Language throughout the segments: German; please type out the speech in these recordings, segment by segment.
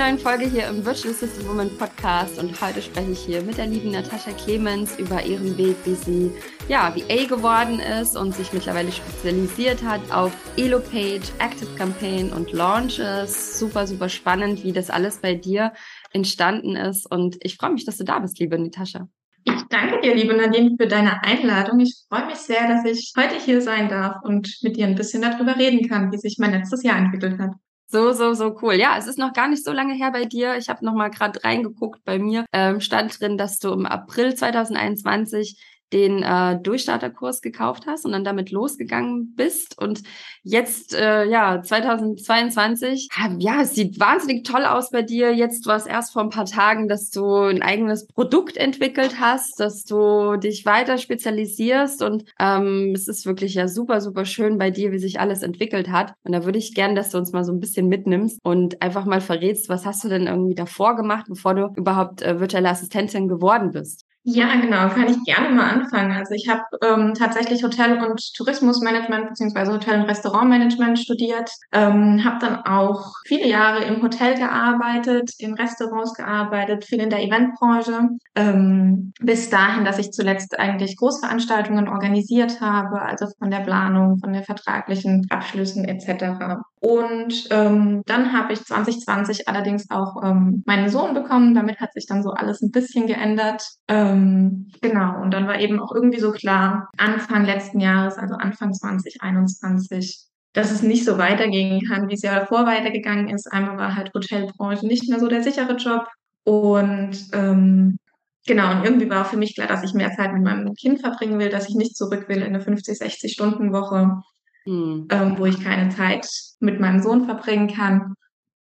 neuen Folge hier im Virtual Assistant Woman Podcast und heute spreche ich hier mit der lieben Natascha Clemens über ihren Weg, wie sie ja VA geworden ist und sich mittlerweile spezialisiert hat auf Elopage, Active Campaign und Launches. Super, super spannend, wie das alles bei dir entstanden ist und ich freue mich, dass du da bist, liebe Natascha. Ich danke dir, liebe Nadine, für deine Einladung. Ich freue mich sehr, dass ich heute hier sein darf und mit dir ein bisschen darüber reden kann, wie sich mein letztes Jahr entwickelt hat. So, so, so cool. Ja, es ist noch gar nicht so lange her bei dir. Ich habe noch mal gerade reingeguckt. Bei mir ähm, stand drin, dass du im April 2021 den äh, Durchstarterkurs gekauft hast und dann damit losgegangen bist. Und jetzt, äh, ja, 2022, ja, es sieht wahnsinnig toll aus bei dir. Jetzt war es erst vor ein paar Tagen, dass du ein eigenes Produkt entwickelt hast, dass du dich weiter spezialisierst. Und ähm, es ist wirklich ja super, super schön bei dir, wie sich alles entwickelt hat. Und da würde ich gern, dass du uns mal so ein bisschen mitnimmst und einfach mal verrätst, was hast du denn irgendwie davor gemacht, bevor du überhaupt äh, virtuelle Assistentin geworden bist? Ja, genau, kann ich gerne mal anfangen. Also ich habe ähm, tatsächlich Hotel- und Tourismusmanagement beziehungsweise Hotel- und Restaurantmanagement studiert, ähm, habe dann auch viele Jahre im Hotel gearbeitet, in Restaurants gearbeitet, viel in der Eventbranche, ähm, bis dahin, dass ich zuletzt eigentlich Großveranstaltungen organisiert habe, also von der Planung, von den vertraglichen Abschlüssen etc. Und ähm, dann habe ich 2020 allerdings auch ähm, meinen Sohn bekommen. Damit hat sich dann so alles ein bisschen geändert. Ähm, genau, und dann war eben auch irgendwie so klar, Anfang letzten Jahres, also Anfang 2021, dass es nicht so weitergehen kann, wie es ja davor weitergegangen ist. Einmal war halt Hotelbranche nicht mehr so der sichere Job. Und ähm, genau, und irgendwie war für mich klar, dass ich mehr Zeit mit meinem Kind verbringen will, dass ich nicht zurück will in eine 50, 60 Stunden Woche mhm. ähm, wo ich keine Zeit mit meinem Sohn verbringen kann.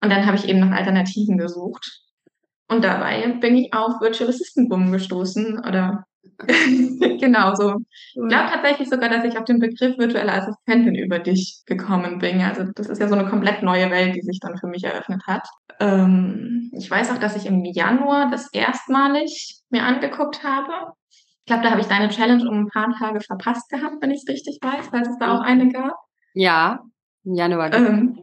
Und dann habe ich eben nach Alternativen gesucht. Und dabei bin ich auf Virtual Assistant Boom gestoßen oder genau so. Ich glaube tatsächlich sogar, dass ich auf den Begriff virtuelle Assistentin über dich gekommen bin. Also das ist ja so eine komplett neue Welt, die sich dann für mich eröffnet hat. Ähm, ich weiß auch, dass ich im Januar das erstmalig mir angeguckt habe glaube, da habe ich deine Challenge um ein paar Tage verpasst gehabt, wenn ich es richtig weiß, weil es da auch eine gab. Ja, im Januar. Ähm,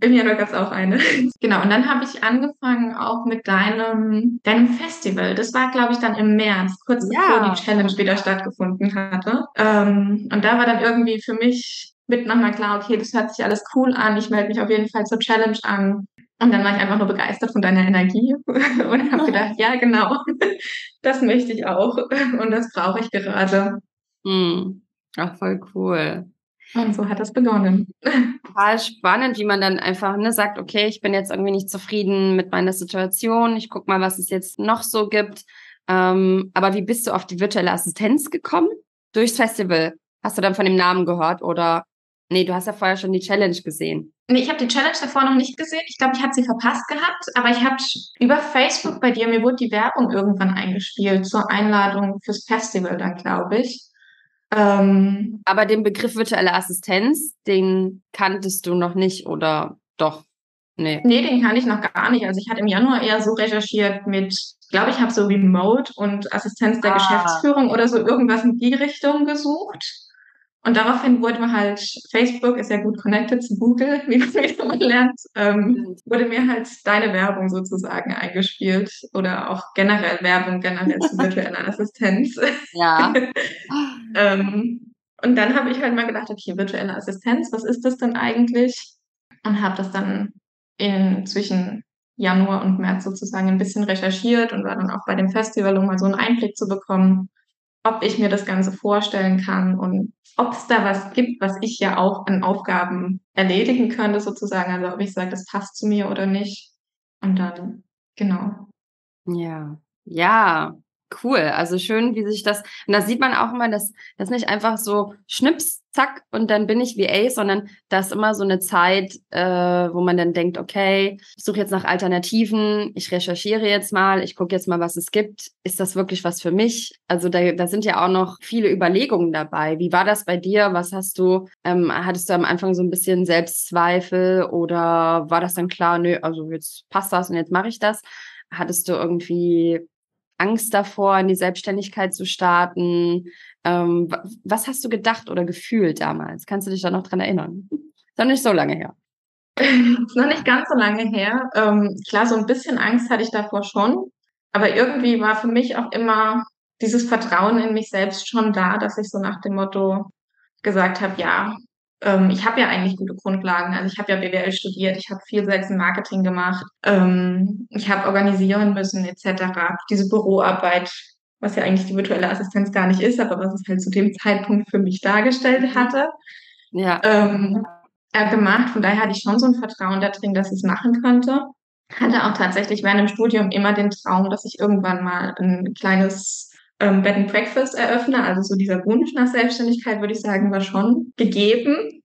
Im Januar gab es auch eine. genau, und dann habe ich angefangen auch mit deinem, deinem Festival. Das war, glaube ich, dann im März, kurz ja. bevor die Challenge wieder stattgefunden hatte. Ähm, und da war dann irgendwie für mich mit nochmal klar, okay, das hört sich alles cool an. Ich melde mich auf jeden Fall zur Challenge an. Und dann war ich einfach nur begeistert von deiner Energie und habe gedacht, ja, genau, das möchte ich auch und das brauche ich gerade. Hm. Ach, voll cool. Und so hat das begonnen. Total spannend, wie man dann einfach ne, sagt, okay, ich bin jetzt irgendwie nicht zufrieden mit meiner Situation, ich gucke mal, was es jetzt noch so gibt. Ähm, aber wie bist du auf die virtuelle Assistenz gekommen? Durchs Festival. Hast du dann von dem Namen gehört oder Nee, du hast ja vorher schon die Challenge gesehen. Nee, ich habe die Challenge davor noch nicht gesehen. Ich glaube, ich hatte sie verpasst gehabt, aber ich habe über Facebook bei dir, mir wurde die Werbung irgendwann eingespielt zur Einladung fürs Festival dann, glaube ich. Ähm, aber den Begriff virtuelle Assistenz, den kanntest du noch nicht oder doch? Nee. Nee, den kann ich noch gar nicht. Also ich hatte im Januar eher so recherchiert mit, glaube ich, habe so Remote und Assistenz der ah. Geschäftsführung oder so irgendwas in die Richtung gesucht. Und daraufhin wurde mir halt, Facebook ist ja gut connected zu Google, wie man wieder lernt, ähm, wurde mir halt deine Werbung sozusagen eingespielt oder auch generell Werbung generell zu virtueller Assistenz. Ja. ähm, und dann habe ich halt mal gedacht, okay, virtuelle Assistenz, was ist das denn eigentlich? Und habe das dann in zwischen Januar und März sozusagen ein bisschen recherchiert und war dann auch bei dem Festival, um mal so einen Einblick zu bekommen, ob ich mir das Ganze vorstellen kann und ob es da was gibt, was ich ja auch an Aufgaben erledigen könnte, sozusagen. Also ob ich sage, das passt zu mir oder nicht. Und dann, genau. Ja, ja, cool. Also schön, wie sich das, und da sieht man auch immer, dass das nicht einfach so schnips, zack, und dann bin ich VA, sondern da ist immer so eine Zeit, äh, wo man dann denkt, okay, ich suche jetzt nach Alternativen, ich recherchiere jetzt mal, ich gucke jetzt mal, was es gibt. Ist das wirklich was für mich? Also da, da sind ja auch noch viele Überlegungen dabei. Wie war das bei dir? Was hast du, ähm, hattest du am Anfang so ein bisschen Selbstzweifel oder war das dann klar, nö, also jetzt passt das und jetzt mache ich das? Hattest du irgendwie Angst davor, in die Selbstständigkeit zu starten? Ähm, was hast du gedacht oder gefühlt damals? Kannst du dich da noch dran erinnern? Ist doch nicht so lange her. ist noch nicht ganz so lange her. Ähm, klar, so ein bisschen Angst hatte ich davor schon. Aber irgendwie war für mich auch immer dieses Vertrauen in mich selbst schon da, dass ich so nach dem Motto gesagt habe, ja, ähm, ich habe ja eigentlich gute Grundlagen. Also ich habe ja BWL studiert, ich habe viel selbst im Marketing gemacht, ähm, ich habe organisieren müssen etc. Diese Büroarbeit, was ja eigentlich die virtuelle Assistenz gar nicht ist, aber was es halt zu dem Zeitpunkt für mich dargestellt hatte. Ja. Ähm, äh, gemacht. Von daher hatte ich schon so ein Vertrauen da drin, dass ich es machen könnte. Hatte auch tatsächlich während dem Studium immer den Traum, dass ich irgendwann mal ein kleines ähm, Bed and Breakfast eröffne. Also so dieser Wunsch nach Selbstständigkeit, würde ich sagen, war schon gegeben.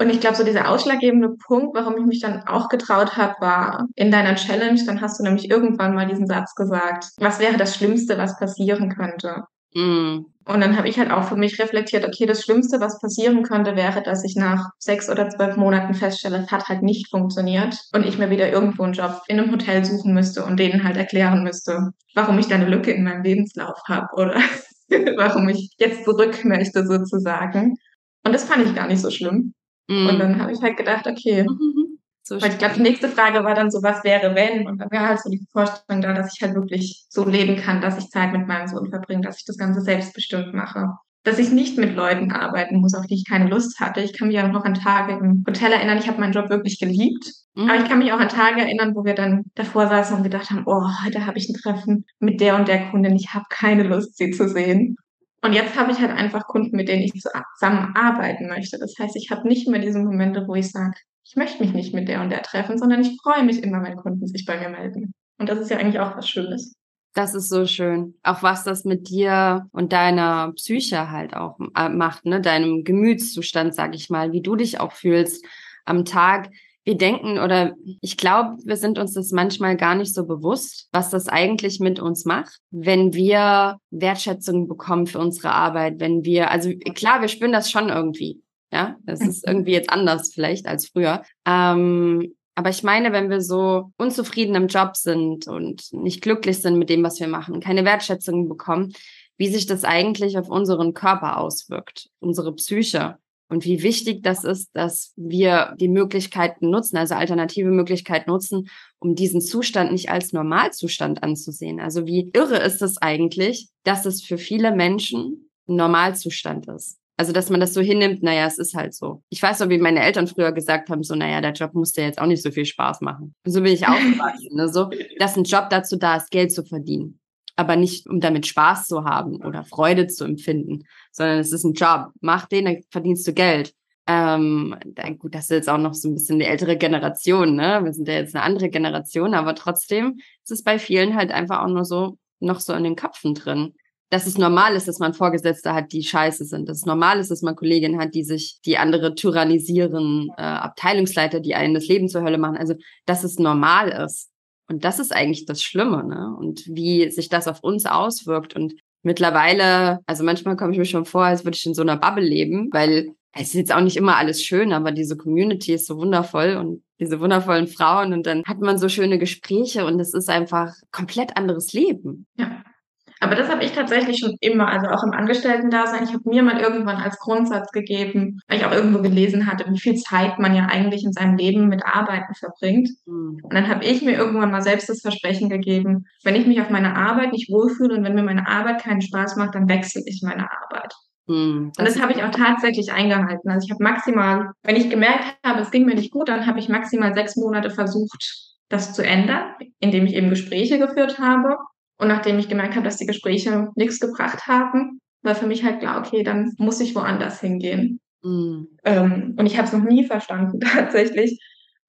Und ich glaube, so dieser ausschlaggebende Punkt, warum ich mich dann auch getraut habe, war in deiner Challenge, dann hast du nämlich irgendwann mal diesen Satz gesagt, was wäre das Schlimmste, was passieren könnte? Mm. Und dann habe ich halt auch für mich reflektiert, okay, das Schlimmste, was passieren könnte, wäre, dass ich nach sechs oder zwölf Monaten feststelle, es hat halt nicht funktioniert und ich mir wieder irgendwo einen Job in einem Hotel suchen müsste und denen halt erklären müsste, warum ich da eine Lücke in meinem Lebenslauf habe oder warum ich jetzt zurück möchte sozusagen. Und das fand ich gar nicht so schlimm. Mm. Und dann habe ich halt gedacht, okay, mhm. So Weil ich glaube, die nächste Frage war dann so, was wäre, wenn? Und dann wäre halt so die Vorstellung da, dass ich halt wirklich so leben kann, dass ich Zeit mit meinem Sohn verbringe, dass ich das Ganze selbstbestimmt mache. Dass ich nicht mit Leuten arbeiten muss, auf die ich keine Lust hatte. Ich kann mich auch noch an Tage im Hotel erinnern. Ich habe meinen Job wirklich geliebt. Mhm. Aber ich kann mich auch an Tage erinnern, wo wir dann davor saßen und gedacht haben, oh, heute habe ich ein Treffen mit der und der Kundin. Ich habe keine Lust, sie zu sehen. Und jetzt habe ich halt einfach Kunden, mit denen ich zusammenarbeiten möchte. Das heißt, ich habe nicht mehr diese Momente, wo ich sage, ich möchte mich nicht mit der und der treffen, sondern ich freue mich immer, wenn Kunden sich bei mir melden. Und das ist ja eigentlich auch was Schönes. Das ist so schön. Auch was das mit dir und deiner Psyche halt auch äh, macht, ne? Deinem Gemütszustand, sag ich mal, wie du dich auch fühlst am Tag. Wir denken oder ich glaube, wir sind uns das manchmal gar nicht so bewusst, was das eigentlich mit uns macht, wenn wir Wertschätzung bekommen für unsere Arbeit, wenn wir, also klar, wir spüren das schon irgendwie. Ja, das ist mhm. irgendwie jetzt anders vielleicht als früher. Ähm, aber ich meine, wenn wir so unzufrieden im Job sind und nicht glücklich sind mit dem, was wir machen, keine Wertschätzung bekommen, wie sich das eigentlich auf unseren Körper auswirkt, unsere Psyche und wie wichtig das ist, dass wir die Möglichkeiten nutzen, also alternative Möglichkeiten nutzen, um diesen Zustand nicht als Normalzustand anzusehen. Also wie irre ist es eigentlich, dass es für viele Menschen ein Normalzustand ist. Also, dass man das so hinnimmt, naja, es ist halt so. Ich weiß noch, wie meine Eltern früher gesagt haben, so, naja, der Job muss dir jetzt auch nicht so viel Spaß machen. Und so bin ich aufgewachsen. ne? so, dass ein Job dazu da ist, Geld zu verdienen. Aber nicht, um damit Spaß zu haben oder Freude zu empfinden, sondern es ist ein Job. Mach den, dann verdienst du Geld. Ähm, gut, das ist jetzt auch noch so ein bisschen eine ältere Generation, ne? Wir sind ja jetzt eine andere Generation, aber trotzdem ist es bei vielen halt einfach auch nur so, noch so in den Köpfen drin dass es normal ist, dass man Vorgesetzte hat, die scheiße sind. Dass es normal ist, dass man Kolleginnen hat, die sich, die andere tyrannisieren, äh, Abteilungsleiter, die einen das Leben zur Hölle machen. Also, dass es normal ist. Und das ist eigentlich das Schlimme, ne? Und wie sich das auf uns auswirkt. Und mittlerweile, also manchmal komme ich mir schon vor, als würde ich in so einer Bubble leben, weil es ist jetzt auch nicht immer alles schön, aber diese Community ist so wundervoll und diese wundervollen Frauen und dann hat man so schöne Gespräche und es ist einfach komplett anderes Leben. Ja. Aber das habe ich tatsächlich schon immer, also auch im Angestellten-Dasein. Ich habe mir mal irgendwann als Grundsatz gegeben, weil ich auch irgendwo gelesen hatte, wie viel Zeit man ja eigentlich in seinem Leben mit Arbeiten verbringt. Mhm. Und dann habe ich mir irgendwann mal selbst das Versprechen gegeben, wenn ich mich auf meine Arbeit nicht wohlfühle und wenn mir meine Arbeit keinen Spaß macht, dann wechsle ich meine Arbeit. Mhm, und das habe ich auch tatsächlich eingehalten. Also ich habe maximal, wenn ich gemerkt habe, es ging mir nicht gut, dann habe ich maximal sechs Monate versucht, das zu ändern, indem ich eben Gespräche geführt habe. Und nachdem ich gemerkt habe, dass die Gespräche nichts gebracht haben, war für mich halt klar, okay, dann muss ich woanders hingehen. Mhm. Ähm, und ich habe es noch nie verstanden tatsächlich,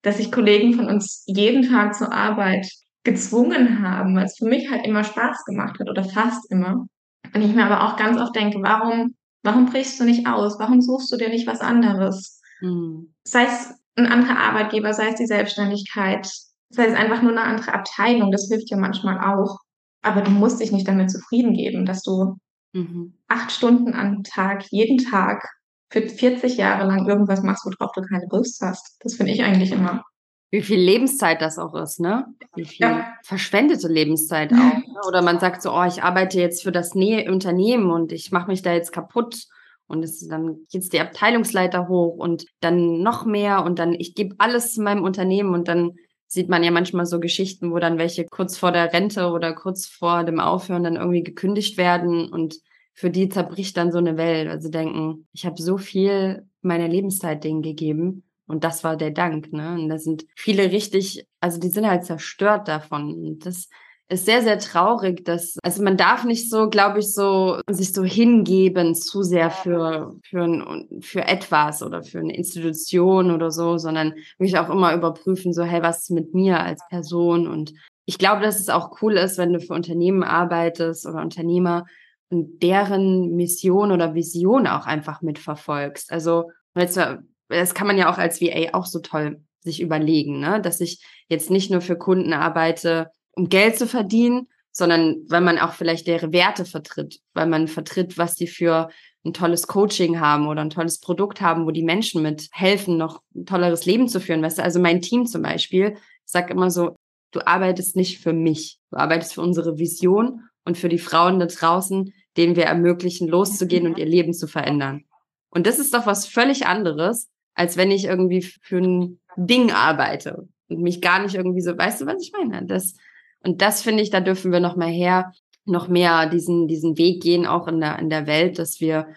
dass sich Kollegen von uns jeden Tag zur Arbeit gezwungen haben, weil es für mich halt immer Spaß gemacht hat oder fast immer. Und ich mir aber auch ganz oft denke, warum, warum brichst du nicht aus? Warum suchst du dir nicht was anderes? Mhm. Sei es ein anderer Arbeitgeber, sei es die Selbstständigkeit, sei es einfach nur eine andere Abteilung, das hilft ja manchmal auch. Aber du musst dich nicht damit zufrieden geben, dass du mhm. acht Stunden am Tag, jeden Tag für 40 Jahre lang irgendwas machst, worauf du keine Lust hast. Das finde ich eigentlich immer. Wie viel Lebenszeit das auch ist, ne? Wie viel ja. verschwendete Lebenszeit auch. Ne? Oder man sagt so, oh, ich arbeite jetzt für das Nähe Unternehmen und ich mache mich da jetzt kaputt Und es dann jetzt die Abteilungsleiter hoch und dann noch mehr und dann ich gebe alles zu meinem Unternehmen und dann sieht man ja manchmal so Geschichten, wo dann welche kurz vor der Rente oder kurz vor dem Aufhören dann irgendwie gekündigt werden und für die zerbricht dann so eine Welt. Also denken, ich habe so viel meiner Lebenszeit denen gegeben und das war der Dank. Ne? Und da sind viele richtig, also die sind halt zerstört davon. Und das ist sehr, sehr traurig, dass, also man darf nicht so, glaube ich, so sich so hingeben zu sehr für, für, ein, für etwas oder für eine Institution oder so, sondern wirklich auch immer überprüfen, so, hey, was ist mit mir als Person? Und ich glaube, dass es auch cool ist, wenn du für Unternehmen arbeitest oder Unternehmer und deren Mission oder Vision auch einfach mitverfolgst. Also, das kann man ja auch als VA auch so toll sich überlegen, ne? dass ich jetzt nicht nur für Kunden arbeite, um Geld zu verdienen, sondern weil man auch vielleicht deren Werte vertritt, weil man vertritt, was die für ein tolles Coaching haben oder ein tolles Produkt haben, wo die Menschen mit helfen, noch ein tolleres Leben zu führen. Weißt du, also mein Team zum Beispiel sagt immer so, du arbeitest nicht für mich, du arbeitest für unsere Vision und für die Frauen da draußen, denen wir ermöglichen, loszugehen und ihr Leben zu verändern. Und das ist doch was völlig anderes, als wenn ich irgendwie für ein Ding arbeite und mich gar nicht irgendwie so, weißt du, was ich meine? Das, und das finde ich, da dürfen wir noch mal her, noch mehr diesen, diesen Weg gehen, auch in der, in der Welt, dass wir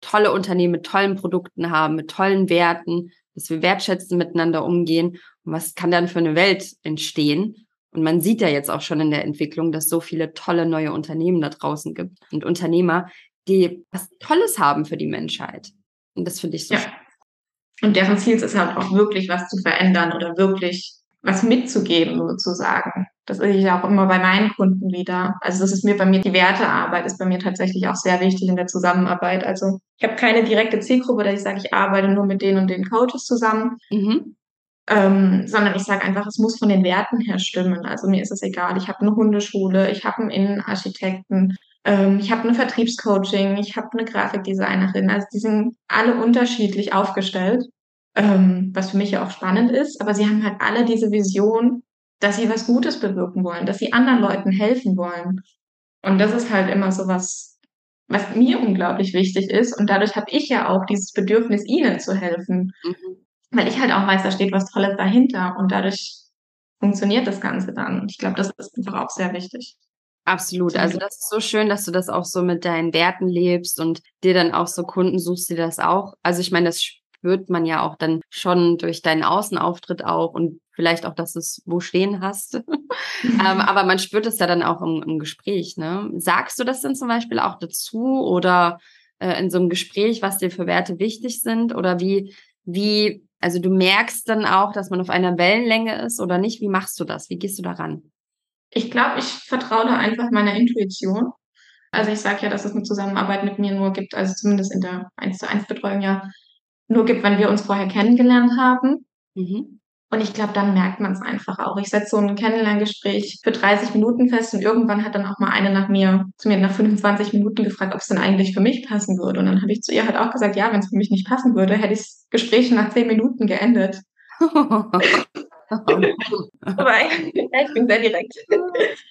tolle Unternehmen mit tollen Produkten haben, mit tollen Werten, dass wir wertschätzen miteinander umgehen. Und was kann dann für eine Welt entstehen? Und man sieht ja jetzt auch schon in der Entwicklung, dass so viele tolle neue Unternehmen da draußen gibt und Unternehmer, die was Tolles haben für die Menschheit. Und das finde ich so. Ja. Und deren Ziel ist halt auch wirklich was zu verändern oder wirklich was mitzugeben sozusagen. Das sehe ich auch immer bei meinen Kunden wieder. Also das ist mir bei mir, die Wertearbeit ist bei mir tatsächlich auch sehr wichtig in der Zusammenarbeit. Also ich habe keine direkte Zielgruppe, dass ich sage, ich arbeite nur mit denen und den Coaches zusammen. Mhm. Ähm, sondern ich sage einfach, es muss von den Werten her stimmen. Also mir ist es egal, ich habe eine Hundeschule, ich habe einen Innenarchitekten, ähm, ich habe eine Vertriebscoaching, ich habe eine Grafikdesignerin. Also die sind alle unterschiedlich aufgestellt, ähm, was für mich ja auch spannend ist. Aber sie haben halt alle diese Vision, dass sie was Gutes bewirken wollen, dass sie anderen Leuten helfen wollen. Und das ist halt immer so was, was mir unglaublich wichtig ist. Und dadurch habe ich ja auch dieses Bedürfnis, ihnen zu helfen. Mhm. Weil ich halt auch weiß, da steht was Tolles dahinter. Und dadurch funktioniert das Ganze dann. Ich glaube, das ist einfach auch sehr wichtig. Absolut. Also das ist so schön, dass du das auch so mit deinen Werten lebst und dir dann auch so Kunden suchst, die das auch. Also ich meine, das spürt man ja auch dann schon durch deinen Außenauftritt auch und vielleicht auch, dass du es wo stehen hast. ähm, aber man spürt es ja dann auch im, im, Gespräch. Ne? Sagst du das denn zum Beispiel auch dazu oder äh, in so einem Gespräch, was dir für Werte wichtig sind? Oder wie, wie, also du merkst dann auch, dass man auf einer Wellenlänge ist oder nicht? Wie machst du das? Wie gehst du daran? Ich glaube, ich vertraue da einfach meiner Intuition. Also ich sage ja, dass es eine Zusammenarbeit mit mir nur gibt, also zumindest in der 1 zu 1 Betreuung ja, nur gibt, wenn wir uns vorher kennengelernt haben. Mhm. Und ich glaube, dann merkt man es einfach auch. Ich setze so ein Kennenlerngespräch für 30 Minuten fest und irgendwann hat dann auch mal eine nach mir, zu mir nach 25 Minuten gefragt, ob es denn eigentlich für mich passen würde. Und dann habe ich zu ihr halt auch gesagt, ja, wenn es für mich nicht passen würde, hätte ich das Gespräch nach 10 Minuten geendet. Aber ich bin sehr direkt.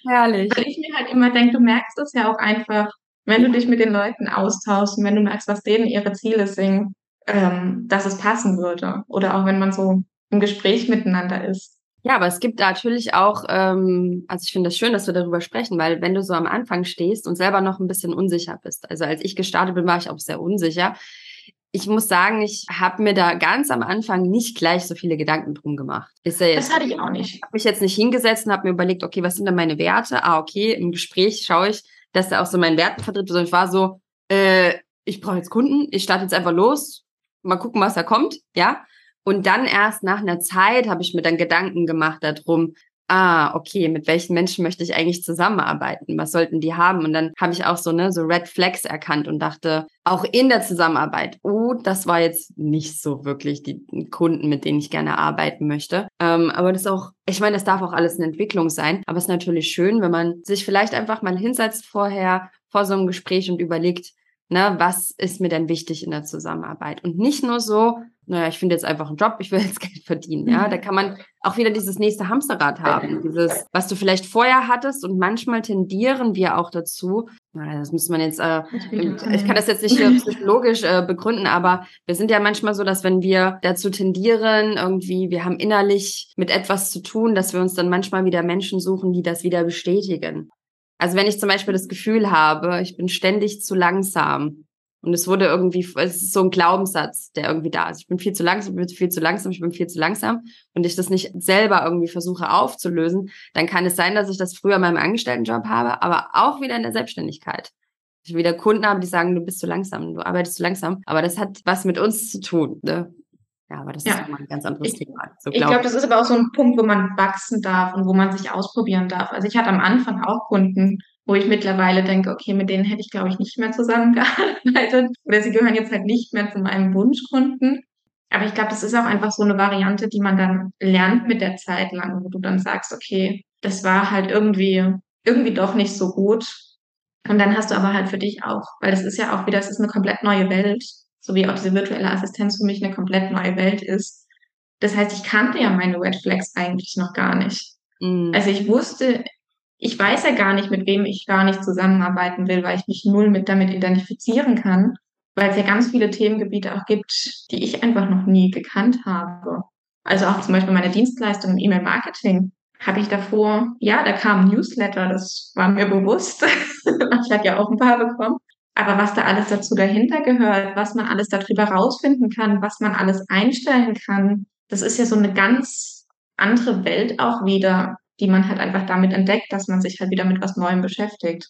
Herrlich. Weil ich mir halt immer denke, du merkst es ja auch einfach, wenn du dich mit den Leuten austauschst und wenn du merkst, was denen ihre Ziele sind ähm, dass es passen würde. Oder auch wenn man so im Gespräch miteinander ist. Ja, aber es gibt natürlich auch, ähm, also ich finde es das schön, dass wir darüber sprechen, weil wenn du so am Anfang stehst und selber noch ein bisschen unsicher bist, also als ich gestartet bin, war ich auch sehr unsicher. Ich muss sagen, ich habe mir da ganz am Anfang nicht gleich so viele Gedanken drum gemacht. Ist ja jetzt, das hatte ich auch nicht. Ich habe mich jetzt nicht hingesetzt und habe mir überlegt, okay, was sind denn meine Werte? Ah, okay, im Gespräch schaue ich, dass er auch so meinen Werten vertritt, sondern ich war so, äh, ich brauche jetzt Kunden, ich starte jetzt einfach los, mal gucken, was da kommt, ja. Und dann erst nach einer Zeit habe ich mir dann Gedanken gemacht darum, ah, okay, mit welchen Menschen möchte ich eigentlich zusammenarbeiten? Was sollten die haben? Und dann habe ich auch so, ne, so Red Flags erkannt und dachte, auch in der Zusammenarbeit, oh, das war jetzt nicht so wirklich die Kunden, mit denen ich gerne arbeiten möchte. Ähm, aber das ist auch, ich meine, das darf auch alles eine Entwicklung sein. Aber es ist natürlich schön, wenn man sich vielleicht einfach mal hinsetzt vorher, vor so einem Gespräch und überlegt, Ne, was ist mir denn wichtig in der Zusammenarbeit? Und nicht nur so, naja, ich finde jetzt einfach einen Job, ich will jetzt Geld verdienen. Ja, da kann man auch wieder dieses nächste Hamsterrad haben. Dieses, was du vielleicht vorher hattest und manchmal tendieren wir auch dazu, Das muss man jetzt, äh, ich kann das jetzt nicht psychologisch äh, begründen, aber wir sind ja manchmal so, dass wenn wir dazu tendieren, irgendwie, wir haben innerlich mit etwas zu tun, dass wir uns dann manchmal wieder Menschen suchen, die das wieder bestätigen. Also wenn ich zum Beispiel das Gefühl habe, ich bin ständig zu langsam, und es wurde irgendwie, es ist so ein Glaubenssatz, der irgendwie da ist. Ich bin viel zu langsam, ich bin viel zu langsam, ich bin viel zu langsam. Und ich das nicht selber irgendwie versuche aufzulösen, dann kann es sein, dass ich das früher in meinem Angestelltenjob habe, aber auch wieder in der Selbstständigkeit. Ich wieder Kunden habe, die sagen, du bist zu langsam, du arbeitest zu langsam. Aber das hat was mit uns zu tun. Ne? Ja, aber das ja. ist nochmal ein ganz anderes ich, Thema. So ich glaube, das ist aber auch so ein Punkt, wo man wachsen darf und wo man sich ausprobieren darf. Also ich hatte am Anfang auch Kunden, wo ich mittlerweile denke, okay, mit denen hätte ich, glaube ich, nicht mehr zusammengearbeitet. Oder sie gehören jetzt halt nicht mehr zu meinem Wunschkunden. Aber ich glaube, das ist auch einfach so eine Variante, die man dann lernt mit der Zeit lang, wo du dann sagst, okay, das war halt irgendwie, irgendwie doch nicht so gut. Und dann hast du aber halt für dich auch, weil das ist ja auch wieder, es ist eine komplett neue Welt, so wie auch diese virtuelle Assistenz für mich eine komplett neue Welt ist. Das heißt, ich kannte ja meine Red Flags eigentlich noch gar nicht. Mm. Also ich wusste ich weiß ja gar nicht, mit wem ich gar nicht zusammenarbeiten will, weil ich mich null mit damit identifizieren kann, weil es ja ganz viele Themengebiete auch gibt, die ich einfach noch nie gekannt habe. Also auch zum Beispiel meine Dienstleistung im E-Mail-Marketing habe ich davor, ja, da kam ein Newsletter, das war mir bewusst. ich hatte ja auch ein paar bekommen. Aber was da alles dazu dahinter gehört, was man alles darüber rausfinden kann, was man alles einstellen kann, das ist ja so eine ganz andere Welt auch wieder, die man halt einfach damit entdeckt, dass man sich halt wieder mit was Neuem beschäftigt.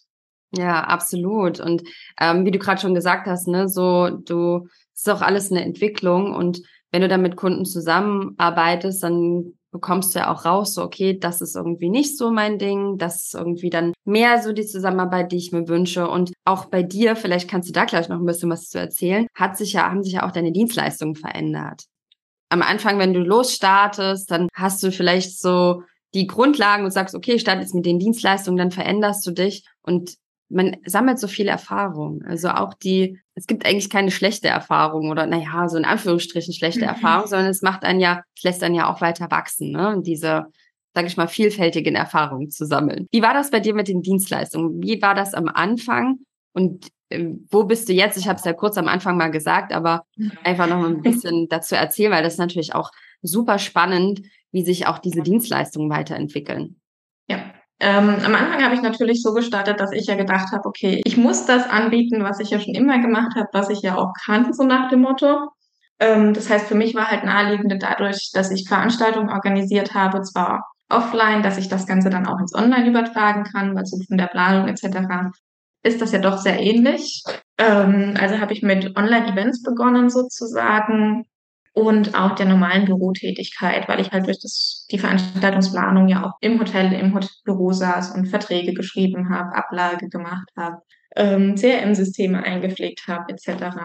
Ja, absolut. Und ähm, wie du gerade schon gesagt hast, ne, so du ist auch alles eine Entwicklung und wenn du dann mit Kunden zusammenarbeitest, dann bekommst du ja auch raus, so okay, das ist irgendwie nicht so mein Ding, das ist irgendwie dann mehr so die Zusammenarbeit, die ich mir wünsche. Und auch bei dir, vielleicht kannst du da gleich noch ein bisschen was zu erzählen, hat sich ja, haben sich ja auch deine Dienstleistungen verändert. Am Anfang, wenn du losstartest, dann hast du vielleicht so die Grundlagen und sagst, okay, ich starte jetzt mit den Dienstleistungen, dann veränderst du dich und man sammelt so viel Erfahrung. Also auch die, es gibt eigentlich keine schlechte Erfahrung oder naja, so in Anführungsstrichen schlechte mhm. Erfahrung, sondern es macht einen ja, es lässt einen ja auch weiter wachsen, ne? Und diese, sage ich mal, vielfältigen Erfahrungen zu sammeln. Wie war das bei dir mit den Dienstleistungen? Wie war das am Anfang? Und äh, wo bist du jetzt? Ich habe es ja kurz am Anfang mal gesagt, aber einfach noch ein bisschen dazu erzählen, weil das ist natürlich auch super spannend, wie sich auch diese Dienstleistungen weiterentwickeln. Ja, ähm, am Anfang habe ich natürlich so gestartet, dass ich ja gedacht habe, okay, ich muss das anbieten, was ich ja schon immer gemacht habe, was ich ja auch kannte, so nach dem Motto. Ähm, das heißt, für mich war halt naheliegend dadurch, dass ich Veranstaltungen organisiert habe, zwar offline, dass ich das Ganze dann auch ins Online übertragen kann, weil so von der Planung etc. ist das ja doch sehr ähnlich. Ähm, also habe ich mit Online-Events begonnen sozusagen, und auch der normalen Bürotätigkeit, weil ich halt durch das, die Veranstaltungsplanung ja auch im Hotel, im Büro saß und Verträge geschrieben habe, Ablage gemacht habe, ähm, CRM-Systeme eingepflegt habe, etc.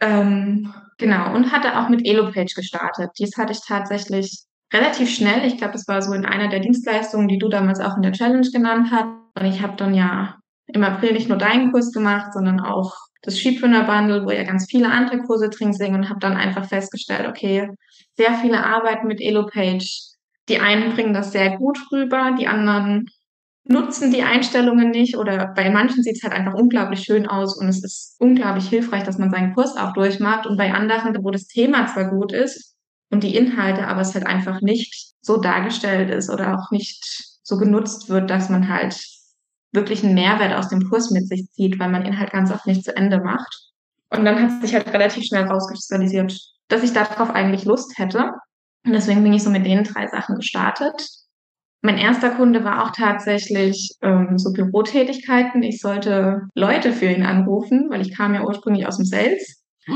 Ähm, genau, und hatte auch mit Elopage gestartet. Dies hatte ich tatsächlich relativ schnell. Ich glaube, das war so in einer der Dienstleistungen, die du damals auch in der Challenge genannt hast. Und ich habe dann ja im April nicht nur deinen Kurs gemacht, sondern auch das Skipreneur Bundle, wo ja ganz viele andere Kurse drin sind und habe dann einfach festgestellt, okay, sehr viele arbeiten mit Elopage. Die einen bringen das sehr gut rüber, die anderen nutzen die Einstellungen nicht oder bei manchen sieht es halt einfach unglaublich schön aus und es ist unglaublich hilfreich, dass man seinen Kurs auch durchmacht und bei anderen, wo das Thema zwar gut ist und die Inhalte, aber es halt einfach nicht so dargestellt ist oder auch nicht so genutzt wird, dass man halt wirklich einen Mehrwert aus dem Kurs mit sich zieht, weil man ihn halt ganz oft nicht zu Ende macht. Und dann hat sich halt relativ schnell rauskristallisiert, dass ich darauf eigentlich Lust hätte. Und deswegen bin ich so mit den drei Sachen gestartet. Mein erster Kunde war auch tatsächlich ähm, so Bürotätigkeiten. Ich sollte Leute für ihn anrufen, weil ich kam ja ursprünglich aus dem Sales.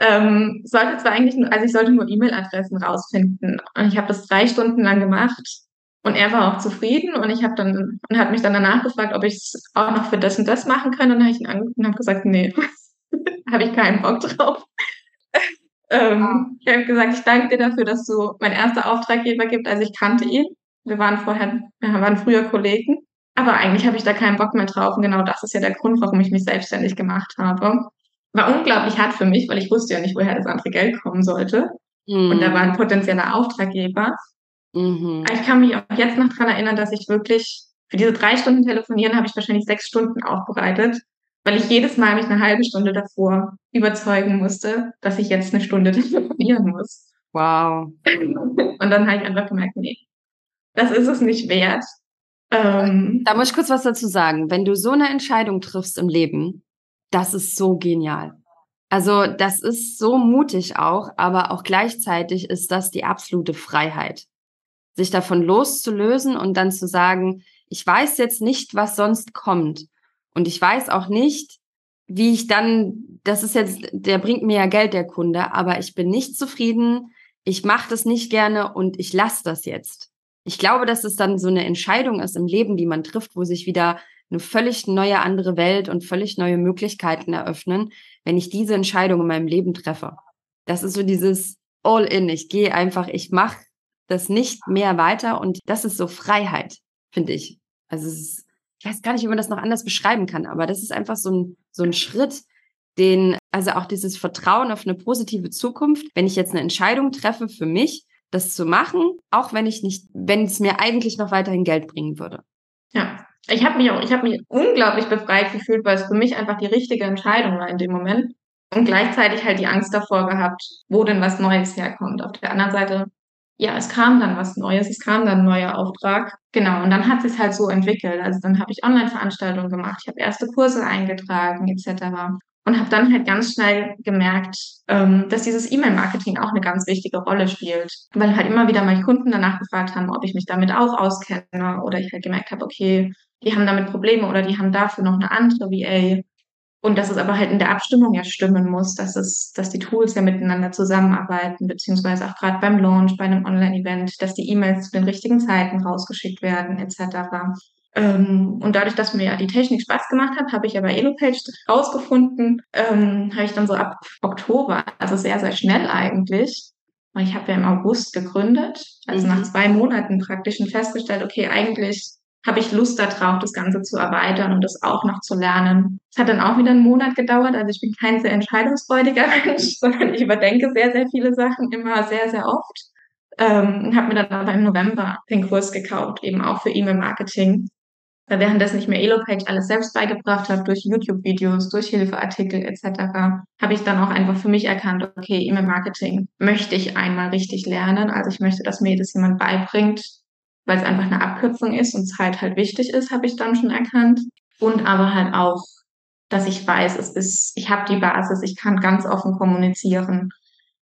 ähm, sollte zwar eigentlich nur, also ich sollte nur E-Mail-Adressen rausfinden. Und ich habe das drei Stunden lang gemacht und er war auch zufrieden und ich habe dann und hat mich dann danach gefragt, ob ich es auch noch für das und das machen kann. Und dann habe ich ihn angeguckt und habe gesagt, nee, habe ich keinen Bock drauf. ähm, ich habe gesagt, ich danke dir dafür, dass du mein erster Auftraggeber gibt. Also ich kannte ihn. Wir waren vorher, wir waren früher Kollegen. Aber eigentlich habe ich da keinen Bock mehr drauf. Und genau das ist ja der Grund, warum ich mich selbstständig gemacht habe. War unglaublich hart für mich, weil ich wusste ja nicht, woher das andere Geld kommen sollte. Mhm. Und da war ein potenzieller Auftraggeber. Mhm. Ich kann mich auch jetzt noch dran erinnern, dass ich wirklich Für diese drei Stunden Telefonieren habe ich wahrscheinlich sechs Stunden aufbereitet, weil ich jedes Mal mich eine halbe Stunde davor überzeugen musste, dass ich jetzt eine Stunde telefonieren muss. Wow. Und dann habe ich einfach gemerkt, nee, das ist es nicht wert. Ähm, da muss ich kurz was dazu sagen. Wenn du so eine Entscheidung triffst im Leben, das ist so genial. Also das ist so mutig auch, aber auch gleichzeitig ist das die absolute Freiheit, sich davon loszulösen und dann zu sagen, ich weiß jetzt nicht, was sonst kommt. Und ich weiß auch nicht, wie ich dann, das ist jetzt, der bringt mir ja Geld, der Kunde, aber ich bin nicht zufrieden, ich mache das nicht gerne und ich lasse das jetzt. Ich glaube, dass es dann so eine Entscheidung ist im Leben, die man trifft, wo sich wieder eine völlig neue andere Welt und völlig neue Möglichkeiten eröffnen, wenn ich diese Entscheidung in meinem Leben treffe. Das ist so dieses All-in. Ich gehe einfach, ich mache das nicht mehr weiter und das ist so Freiheit, finde ich. Also es ist, ich weiß gar nicht, wie man das noch anders beschreiben kann, aber das ist einfach so ein, so ein Schritt, den, also auch dieses Vertrauen auf eine positive Zukunft, wenn ich jetzt eine Entscheidung treffe für mich, das zu machen, auch wenn ich nicht, wenn es mir eigentlich noch weiterhin Geld bringen würde. Ja, ich habe mich auch, ich habe mich unglaublich befreit gefühlt, weil es für mich einfach die richtige Entscheidung war in dem Moment. Und gleichzeitig halt die Angst davor gehabt, wo denn was Neues herkommt. Auf der anderen Seite, ja, es kam dann was Neues, es kam dann ein neuer Auftrag. Genau, und dann hat es halt so entwickelt. Also dann habe ich Online-Veranstaltungen gemacht, ich habe erste Kurse eingetragen etc und habe dann halt ganz schnell gemerkt, ähm, dass dieses E-Mail-Marketing auch eine ganz wichtige Rolle spielt, weil halt immer wieder mal Kunden danach gefragt haben, ob ich mich damit auch auskenne oder ich halt gemerkt habe, okay, die haben damit Probleme oder die haben dafür noch eine andere VA und dass es aber halt in der Abstimmung ja stimmen muss, dass es, dass die Tools ja miteinander zusammenarbeiten, beziehungsweise auch gerade beim Launch, bei einem Online-Event, dass die E-Mails zu den richtigen Zeiten rausgeschickt werden, etc. Ähm, und dadurch, dass mir ja die Technik Spaß gemacht hat, habe ich aber Elopage rausgefunden, ähm, habe ich dann so ab Oktober, also sehr, sehr schnell eigentlich, weil ich habe ja im August gegründet, also mhm. nach zwei Monaten praktisch und festgestellt, okay, eigentlich habe ich Lust darauf, das Ganze zu erweitern und das auch noch zu lernen. Es hat dann auch wieder einen Monat gedauert, also ich bin kein sehr entscheidungsfreudiger Mensch, sondern ich überdenke sehr, sehr viele Sachen immer sehr, sehr oft. Ähm, habe mir dann aber im November den Kurs gekauft, eben auch für E-Mail-Marketing weil währenddessen ich mir Elopage alles selbst beigebracht habe, durch YouTube-Videos, durch Hilfeartikel etc., habe ich dann auch einfach für mich erkannt, okay, E-Mail-Marketing möchte ich einmal richtig lernen. Also ich möchte, dass mir das jemand beibringt, weil es einfach eine Abkürzung ist und Zeit halt wichtig ist, habe ich dann schon erkannt. Und aber halt auch, dass ich weiß, es ist, ich habe die Basis, ich kann ganz offen kommunizieren,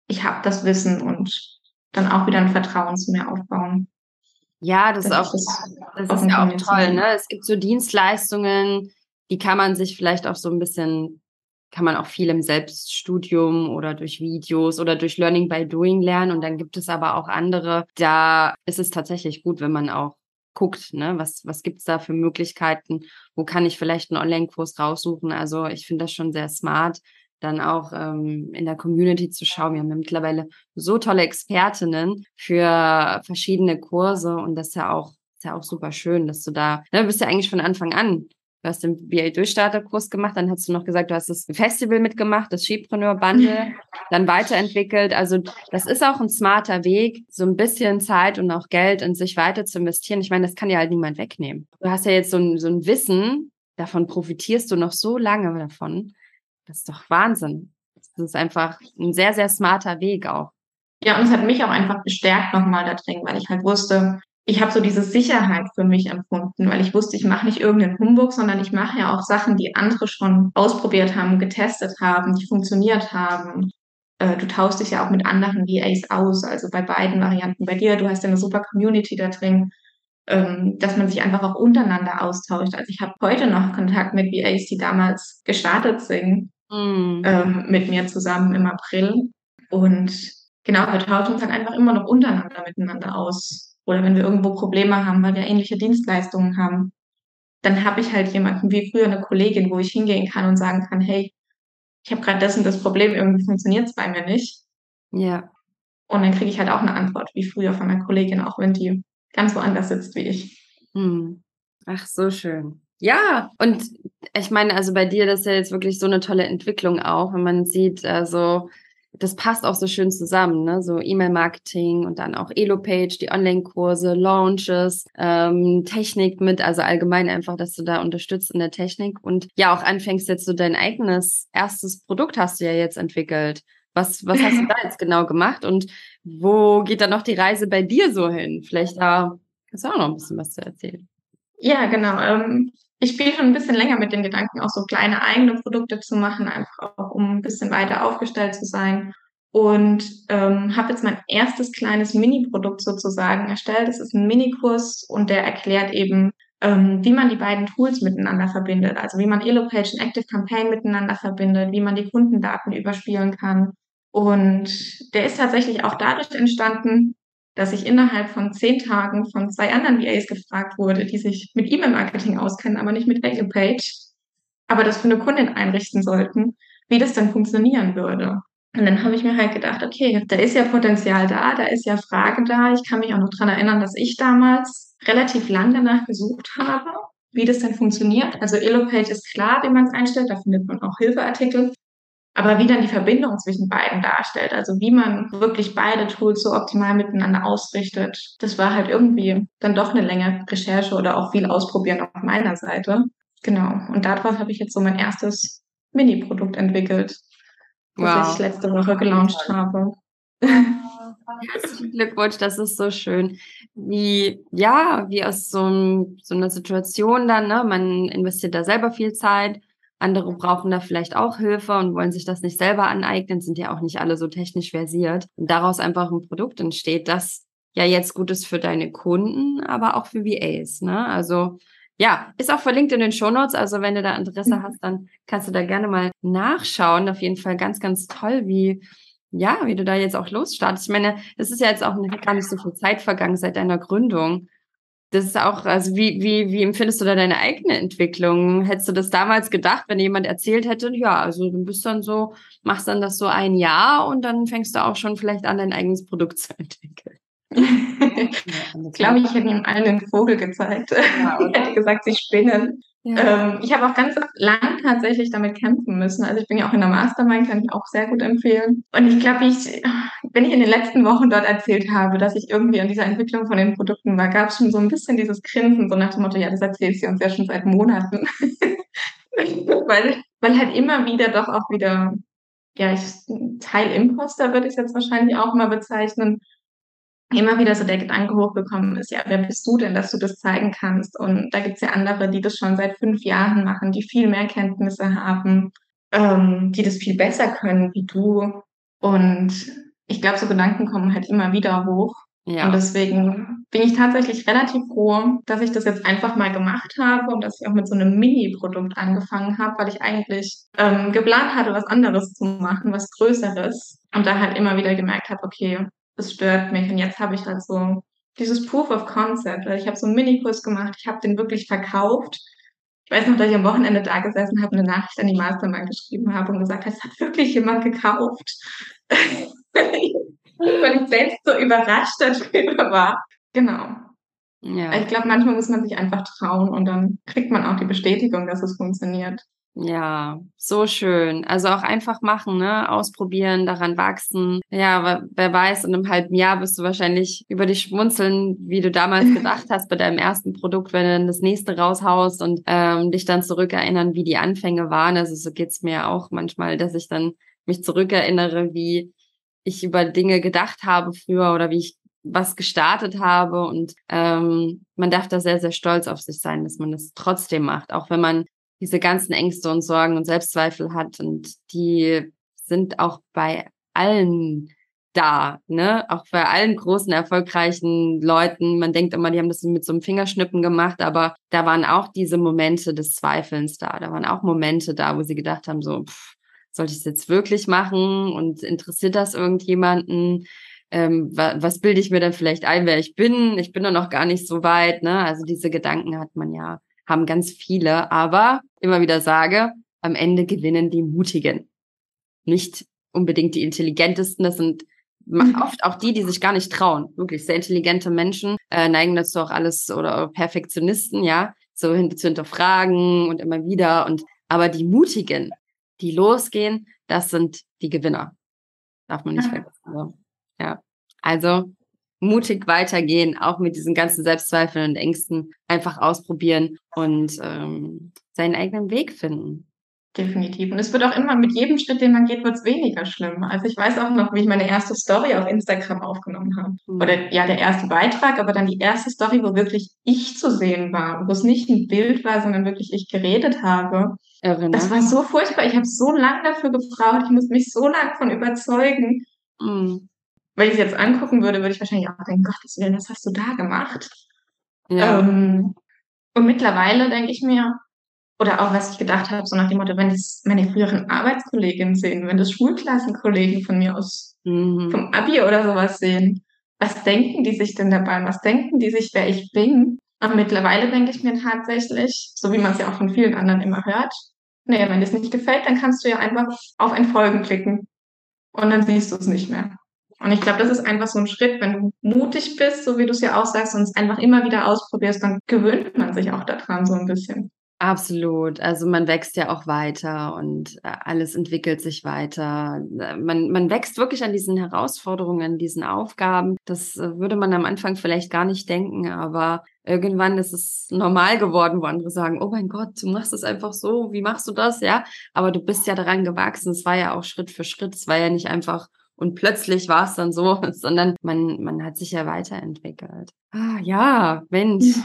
ich habe das Wissen und dann auch wieder ein Vertrauen zu mir aufbauen. Ja, das, das ist auch, das, das ist ja auch toll. Ne? Es gibt so Dienstleistungen, die kann man sich vielleicht auch so ein bisschen, kann man auch viel im Selbststudium oder durch Videos oder durch Learning by Doing lernen. Und dann gibt es aber auch andere, da ist es tatsächlich gut, wenn man auch guckt, ne, was, was gibt's da für Möglichkeiten, wo kann ich vielleicht einen Online-Kurs raussuchen. Also ich finde das schon sehr smart, dann auch ähm, in der Community zu schauen. Wir haben ja mittlerweile so tolle Expertinnen für verschiedene Kurse und das ist ja auch, ist ja auch super schön, dass du da, ne, bist ja eigentlich von Anfang an Du hast den BA Durchstarterkurs gemacht, dann hast du noch gesagt, du hast das Festival mitgemacht, das Skipreneur Bundle, dann weiterentwickelt. Also das ist auch ein smarter Weg, so ein bisschen Zeit und auch Geld in sich weiter zu investieren. Ich meine, das kann ja halt niemand wegnehmen. Du hast ja jetzt so ein, so ein Wissen, davon profitierst du noch so lange davon. Das ist doch Wahnsinn. Das ist einfach ein sehr, sehr smarter Weg auch. Ja, und es hat mich auch einfach bestärkt nochmal da drin, weil ich halt wusste, ich habe so diese Sicherheit für mich empfunden, weil ich wusste, ich mache nicht irgendeinen Humbug, sondern ich mache ja auch Sachen, die andere schon ausprobiert haben, getestet haben, die funktioniert haben. Äh, du tauschst dich ja auch mit anderen VAs aus, also bei beiden Varianten. Bei dir, du hast ja eine super Community da drin, ähm, dass man sich einfach auch untereinander austauscht. Also ich habe heute noch Kontakt mit VAs, die damals gestartet sind mhm. ähm, mit mir zusammen im April. Und genau, wir tauschen uns dann einfach immer noch untereinander miteinander aus. Oder wenn wir irgendwo Probleme haben, weil wir ähnliche Dienstleistungen haben, dann habe ich halt jemanden wie früher eine Kollegin, wo ich hingehen kann und sagen kann, hey, ich habe gerade das und das Problem, irgendwie funktioniert es bei mir nicht. Ja. Und dann kriege ich halt auch eine Antwort wie früher von einer Kollegin, auch wenn die ganz woanders sitzt wie ich. Hm. Ach, so schön. Ja, und ich meine, also bei dir, das ist ja jetzt wirklich so eine tolle Entwicklung auch, wenn man sieht, also das passt auch so schön zusammen, ne? So E-Mail-Marketing und dann auch Elo-Page, die Online-Kurse, Launches, ähm, Technik mit, also allgemein einfach, dass du da unterstützt in der Technik und ja auch anfängst jetzt so dein eigenes erstes Produkt hast du ja jetzt entwickelt. Was, was hast du da jetzt genau gemacht und wo geht dann noch die Reise bei dir so hin? Vielleicht da hast du auch noch ein bisschen was zu erzählen. Ja, genau. Ähm, ich spiele schon ein bisschen länger mit den Gedanken, auch so kleine eigene Produkte zu machen, einfach auch um ein bisschen weiter aufgestellt zu sein. Und ähm, habe jetzt mein erstes kleines Mini-Produkt sozusagen erstellt. Das ist ein Minikurs und der erklärt eben, ähm, wie man die beiden Tools miteinander verbindet. Also wie man Elopage und Active Campaign miteinander verbindet, wie man die Kundendaten überspielen kann. Und der ist tatsächlich auch dadurch entstanden, dass ich innerhalb von zehn Tagen von zwei anderen VAs gefragt wurde, die sich mit E-Mail-Marketing auskennen, aber nicht mit Page, aber das für eine Kundin einrichten sollten, wie das dann funktionieren würde. Und dann habe ich mir halt gedacht, okay, da ist ja Potenzial da, da ist ja Frage da. Ich kann mich auch noch dran erinnern, dass ich damals relativ lang danach gesucht habe, wie das denn funktioniert. Also Elopage ist klar, wie man es einstellt, da findet man auch Hilfeartikel. Aber wie dann die Verbindung zwischen beiden darstellt, also wie man wirklich beide Tools so optimal miteinander ausrichtet, das war halt irgendwie dann doch eine längere Recherche oder auch viel Ausprobieren auf meiner Seite. Genau. Und daraus habe ich jetzt so mein erstes Mini-Produkt entwickelt, wow. das ich letzte Woche gelauncht habe. Herzlichen Glückwunsch, das ist so schön. Wie, ja, wie aus so, so einer Situation dann, ne? Man investiert da selber viel Zeit, andere brauchen da vielleicht auch Hilfe und wollen sich das nicht selber aneignen, sind ja auch nicht alle so technisch versiert. Und daraus einfach ein Produkt entsteht, das ja jetzt gut ist für deine Kunden, aber auch für VAs. Ne? Also ja, ist auch verlinkt in den Shownotes. Also wenn du da Interesse mhm. hast, dann kannst du da gerne mal nachschauen. Auf jeden Fall ganz, ganz toll, wie ja, wie du da jetzt auch losstartest. Ich meine, es ist ja jetzt auch gar nicht so viel Zeit vergangen seit deiner Gründung das ist auch, also wie, wie, wie empfindest du da deine eigene Entwicklung? Hättest du das damals gedacht, wenn jemand erzählt hätte, ja, also du bist dann so, machst dann das so ein Jahr und dann fängst du auch schon vielleicht an, dein eigenes Produkt zu entwickeln. ich glaube, ich hätte ihm allen den Vogel gezeigt. Ja, ich hätte gesagt, sie spinnen. Ja. Ähm, ich habe auch ganz lang tatsächlich damit kämpfen müssen. Also ich bin ja auch in der Mastermind, kann ich auch sehr gut empfehlen. Und ich glaube, ich, wenn ich in den letzten Wochen dort erzählt habe, dass ich irgendwie an dieser Entwicklung von den Produkten war, gab es schon so ein bisschen dieses Grinsen, so nach dem Motto, ja, das erzählt sie uns ja schon seit Monaten. weil, weil halt immer wieder doch auch wieder, ja, ich, Teil Imposter würde ich jetzt wahrscheinlich auch mal bezeichnen, immer wieder so der Gedanke hochgekommen ist, ja, wer bist du denn, dass du das zeigen kannst? Und da gibt's ja andere, die das schon seit fünf Jahren machen, die viel mehr Kenntnisse haben, ähm, die das viel besser können wie du. Und ich glaube, so Gedanken kommen halt immer wieder hoch. Ja. Und deswegen bin ich tatsächlich relativ froh, dass ich das jetzt einfach mal gemacht habe und dass ich auch mit so einem Mini-Produkt angefangen habe, weil ich eigentlich ähm, geplant hatte, was anderes zu machen, was Größeres. Und da halt immer wieder gemerkt habe, okay, das stört mich. Und jetzt habe ich halt so dieses Proof of Concept. Also ich habe so einen Minikurs gemacht, ich habe den wirklich verkauft. Ich weiß noch, dass ich am Wochenende da gesessen habe und eine Nachricht an die Mastermind geschrieben habe und gesagt habe, es hat wirklich jemand gekauft. Weil ich selbst so überrascht darüber war. Genau. Ja. Ich glaube, manchmal muss man sich einfach trauen und dann kriegt man auch die Bestätigung, dass es funktioniert. Ja, so schön. Also auch einfach machen, ne? Ausprobieren, daran wachsen. Ja, wer weiß, in einem halben Jahr bist du wahrscheinlich über dich schmunzeln, wie du damals gedacht hast bei deinem ersten Produkt, wenn du dann das nächste raushaust und ähm, dich dann zurückerinnern, wie die Anfänge waren. Also so geht's mir auch manchmal, dass ich dann mich zurückerinnere, wie ich über Dinge gedacht habe früher oder wie ich was gestartet habe und ähm, man darf da sehr, sehr stolz auf sich sein, dass man das trotzdem macht, auch wenn man diese ganzen Ängste und Sorgen und Selbstzweifel hat und die sind auch bei allen da, ne? Auch bei allen großen, erfolgreichen Leuten. Man denkt immer, die haben das mit so einem Fingerschnippen gemacht, aber da waren auch diese Momente des Zweifelns da. Da waren auch Momente da, wo sie gedacht haben, so, pff, sollte ich es jetzt wirklich machen und interessiert das irgendjemanden? Ähm, wa was bilde ich mir dann vielleicht ein, wer ich bin? Ich bin doch noch gar nicht so weit, ne? Also diese Gedanken hat man ja haben ganz viele, aber immer wieder sage, am Ende gewinnen die Mutigen. Nicht unbedingt die intelligentesten, das sind mhm. oft auch die, die sich gar nicht trauen. Wirklich sehr intelligente Menschen äh, neigen dazu auch alles oder Perfektionisten, ja, so hin, zu hinterfragen und immer wieder und aber die Mutigen, die losgehen, das sind die Gewinner. Darf man nicht vergessen. Ja. Also mutig weitergehen, auch mit diesen ganzen Selbstzweifeln und Ängsten einfach ausprobieren und ähm, seinen eigenen Weg finden. Definitiv. Und es wird auch immer mit jedem Schritt, den man geht, wird es weniger schlimm. Also ich weiß auch noch, wie ich meine erste Story auf Instagram aufgenommen habe. Mhm. Oder ja, der erste Beitrag, aber dann die erste Story, wo wirklich ich zu sehen war, wo es nicht ein Bild war, sondern wirklich ich geredet habe. Irre, Das war so furchtbar. Ich habe so lange dafür gebraucht. Ich musste mich so lange von überzeugen. Mhm. Wenn ich es jetzt angucken würde, würde ich wahrscheinlich auch denken, Gottes Willen, was hast du da gemacht? Ja. Ähm, und mittlerweile denke ich mir, oder auch was ich gedacht habe, so nach dem Motto, wenn das meine früheren Arbeitskolleginnen sehen, wenn das Schulklassenkollegen von mir aus mhm. vom Abi oder sowas sehen, was denken die sich denn dabei? Was denken die sich, wer ich bin? Und mittlerweile denke ich mir tatsächlich, so wie man es ja auch von vielen anderen immer hört, naja, wenn dir es nicht gefällt, dann kannst du ja einfach auf ein Folgen klicken und dann siehst du es nicht mehr. Und ich glaube, das ist einfach so ein Schritt, wenn du mutig bist, so wie du es ja auch sagst, und es einfach immer wieder ausprobierst, dann gewöhnt man sich auch daran so ein bisschen. Absolut. Also man wächst ja auch weiter und äh, alles entwickelt sich weiter. Äh, man, man wächst wirklich an diesen Herausforderungen, an diesen Aufgaben. Das äh, würde man am Anfang vielleicht gar nicht denken, aber irgendwann ist es normal geworden, wo andere sagen, oh mein Gott, du machst es einfach so, wie machst du das? Ja, aber du bist ja daran gewachsen. Es war ja auch Schritt für Schritt. Es war ja nicht einfach und plötzlich war es dann so, sondern man, man hat sich ja weiterentwickelt. Ah, ja, Mensch.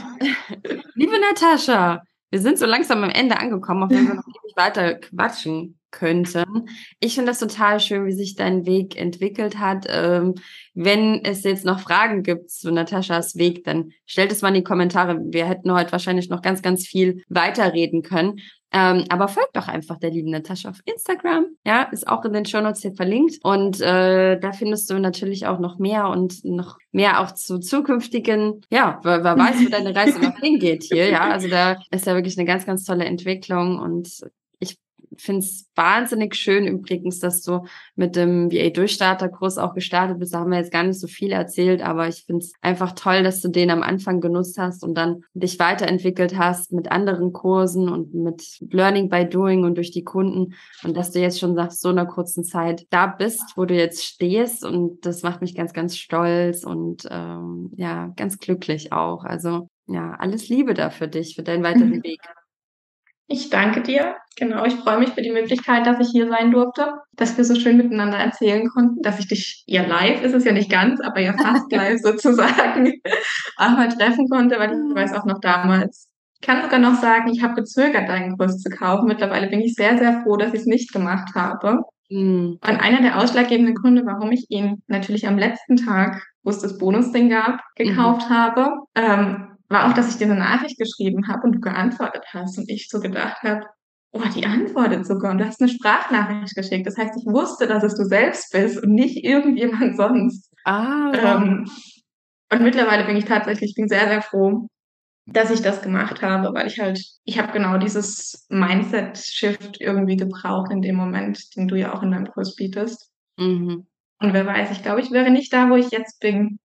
Liebe Natascha, wir sind so langsam am Ende angekommen, auf dem wir noch nicht weiter quatschen könnten. Ich finde das total schön, wie sich dein Weg entwickelt hat. Ähm, wenn es jetzt noch Fragen gibt zu Nataschas Weg, dann stellt es mal in die Kommentare. Wir hätten heute wahrscheinlich noch ganz, ganz viel weiterreden können. Ähm, aber folgt doch einfach der lieben Natascha auf Instagram. Ja, ist auch in den Shownotes hier verlinkt. Und äh, da findest du natürlich auch noch mehr und noch mehr auch zu zukünftigen, ja, wer, wer weiß, wo deine Reise noch hingeht hier. Ja, also da ist ja wirklich eine ganz, ganz tolle Entwicklung und finde es wahnsinnig schön übrigens, dass du mit dem VA-Durchstarterkurs auch gestartet bist. Da haben wir jetzt gar nicht so viel erzählt, aber ich finde es einfach toll, dass du den am Anfang genutzt hast und dann dich weiterentwickelt hast mit anderen Kursen und mit Learning by Doing und durch die Kunden und dass du jetzt schon nach so einer kurzen Zeit da bist, wo du jetzt stehst und das macht mich ganz, ganz stolz und ähm, ja, ganz glücklich auch. Also ja, alles Liebe da für dich, für deinen weiteren Weg. Ich danke dir. Genau, ich freue mich für die Möglichkeit, dass ich hier sein durfte, dass wir so schön miteinander erzählen konnten, dass ich dich ja live, ist es ja nicht ganz, aber ja fast live sozusagen, auch mal treffen konnte, weil ich weiß auch noch damals. Ich kann sogar noch sagen, ich habe gezögert, deinen Kurs zu kaufen. Mittlerweile bin ich sehr, sehr froh, dass ich es nicht gemacht habe. Mhm. Und einer der ausschlaggebenden Gründe, warum ich ihn natürlich am letzten Tag, wo es das Bonusding gab, gekauft mhm. habe, ähm, war auch, dass ich dir eine Nachricht geschrieben habe und du geantwortet hast und ich so gedacht habe, oh, die antwortet sogar und du hast eine Sprachnachricht geschickt. Das heißt, ich wusste, dass es du selbst bist und nicht irgendjemand sonst. Ah. Ähm, und mittlerweile bin ich tatsächlich, bin sehr, sehr froh, dass ich das gemacht habe, weil ich halt, ich habe genau dieses Mindset-Shift irgendwie gebraucht in dem Moment, den du ja auch in deinem Kurs bietest. Mhm. Und wer weiß, ich glaube, ich wäre nicht da, wo ich jetzt bin,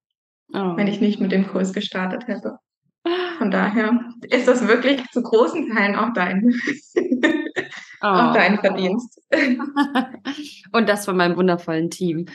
oh. wenn ich nicht mit dem Kurs gestartet hätte. Von daher ist das wirklich zu großen Teilen auch dein, oh. auch dein Verdienst. Und das von meinem wundervollen Team.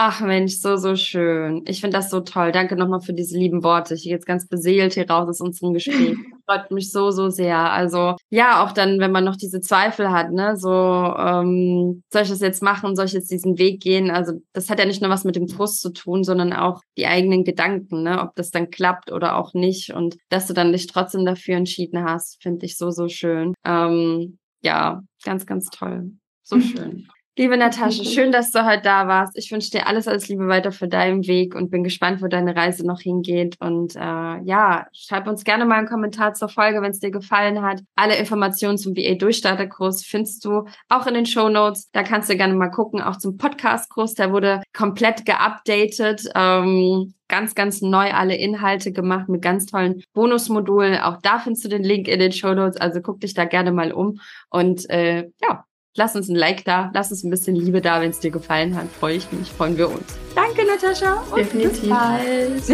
Ach Mensch, so, so schön. Ich finde das so toll. Danke nochmal für diese lieben Worte. Ich gehe jetzt ganz beseelt hier raus aus unserem Gespräch. Freut mich so, so sehr. Also ja, auch dann, wenn man noch diese Zweifel hat, ne, so, ähm, soll ich das jetzt machen, soll ich jetzt diesen Weg gehen? Also das hat ja nicht nur was mit dem Frust zu tun, sondern auch die eigenen Gedanken, ne, ob das dann klappt oder auch nicht. Und dass du dann dich trotzdem dafür entschieden hast, finde ich so, so schön. Ähm, ja, ganz, ganz toll. So schön. Liebe Natascha, schön, dass du heute da warst. Ich wünsche dir alles, alles Liebe weiter für deinen Weg und bin gespannt, wo deine Reise noch hingeht. Und äh, ja, schreib uns gerne mal einen Kommentar zur Folge, wenn es dir gefallen hat. Alle Informationen zum VA-Durchstarterkurs findest du auch in den Show Notes. Da kannst du gerne mal gucken, auch zum Podcast-Kurs. Der wurde komplett geupdatet. Ähm, ganz, ganz neu alle Inhalte gemacht mit ganz tollen Bonusmodulen. Auch da findest du den Link in den Show Notes. Also guck dich da gerne mal um. Und äh, ja, Lass uns ein Like da, lass uns ein bisschen Liebe da, wenn es dir gefallen hat. Freue ich mich, freuen wir uns. Danke, Natascha. Und Definitiv. Bis bald.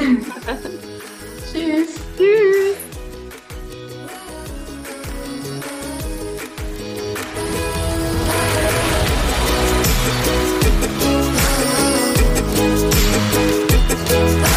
Tschüss. Tschüss. Bye.